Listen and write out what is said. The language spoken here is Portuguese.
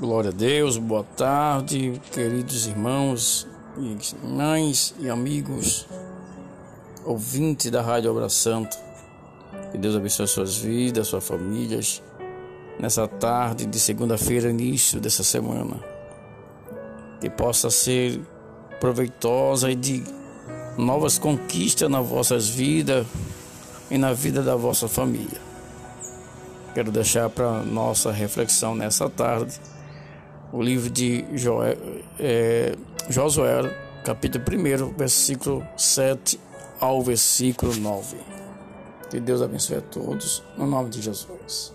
Glória a Deus, boa tarde, queridos irmãos, mães e amigos, ouvintes da Rádio Obra Santa. Que Deus abençoe suas vidas, suas famílias, nessa tarde de segunda-feira, início dessa semana. Que possa ser proveitosa e de novas conquistas nas vossas vidas e na vida da vossa família. Quero deixar para nossa reflexão nessa tarde o livro de Joel, é, Josué, capítulo 1, versículo 7 ao versículo 9. Que Deus abençoe a todos, no nome de Jesus.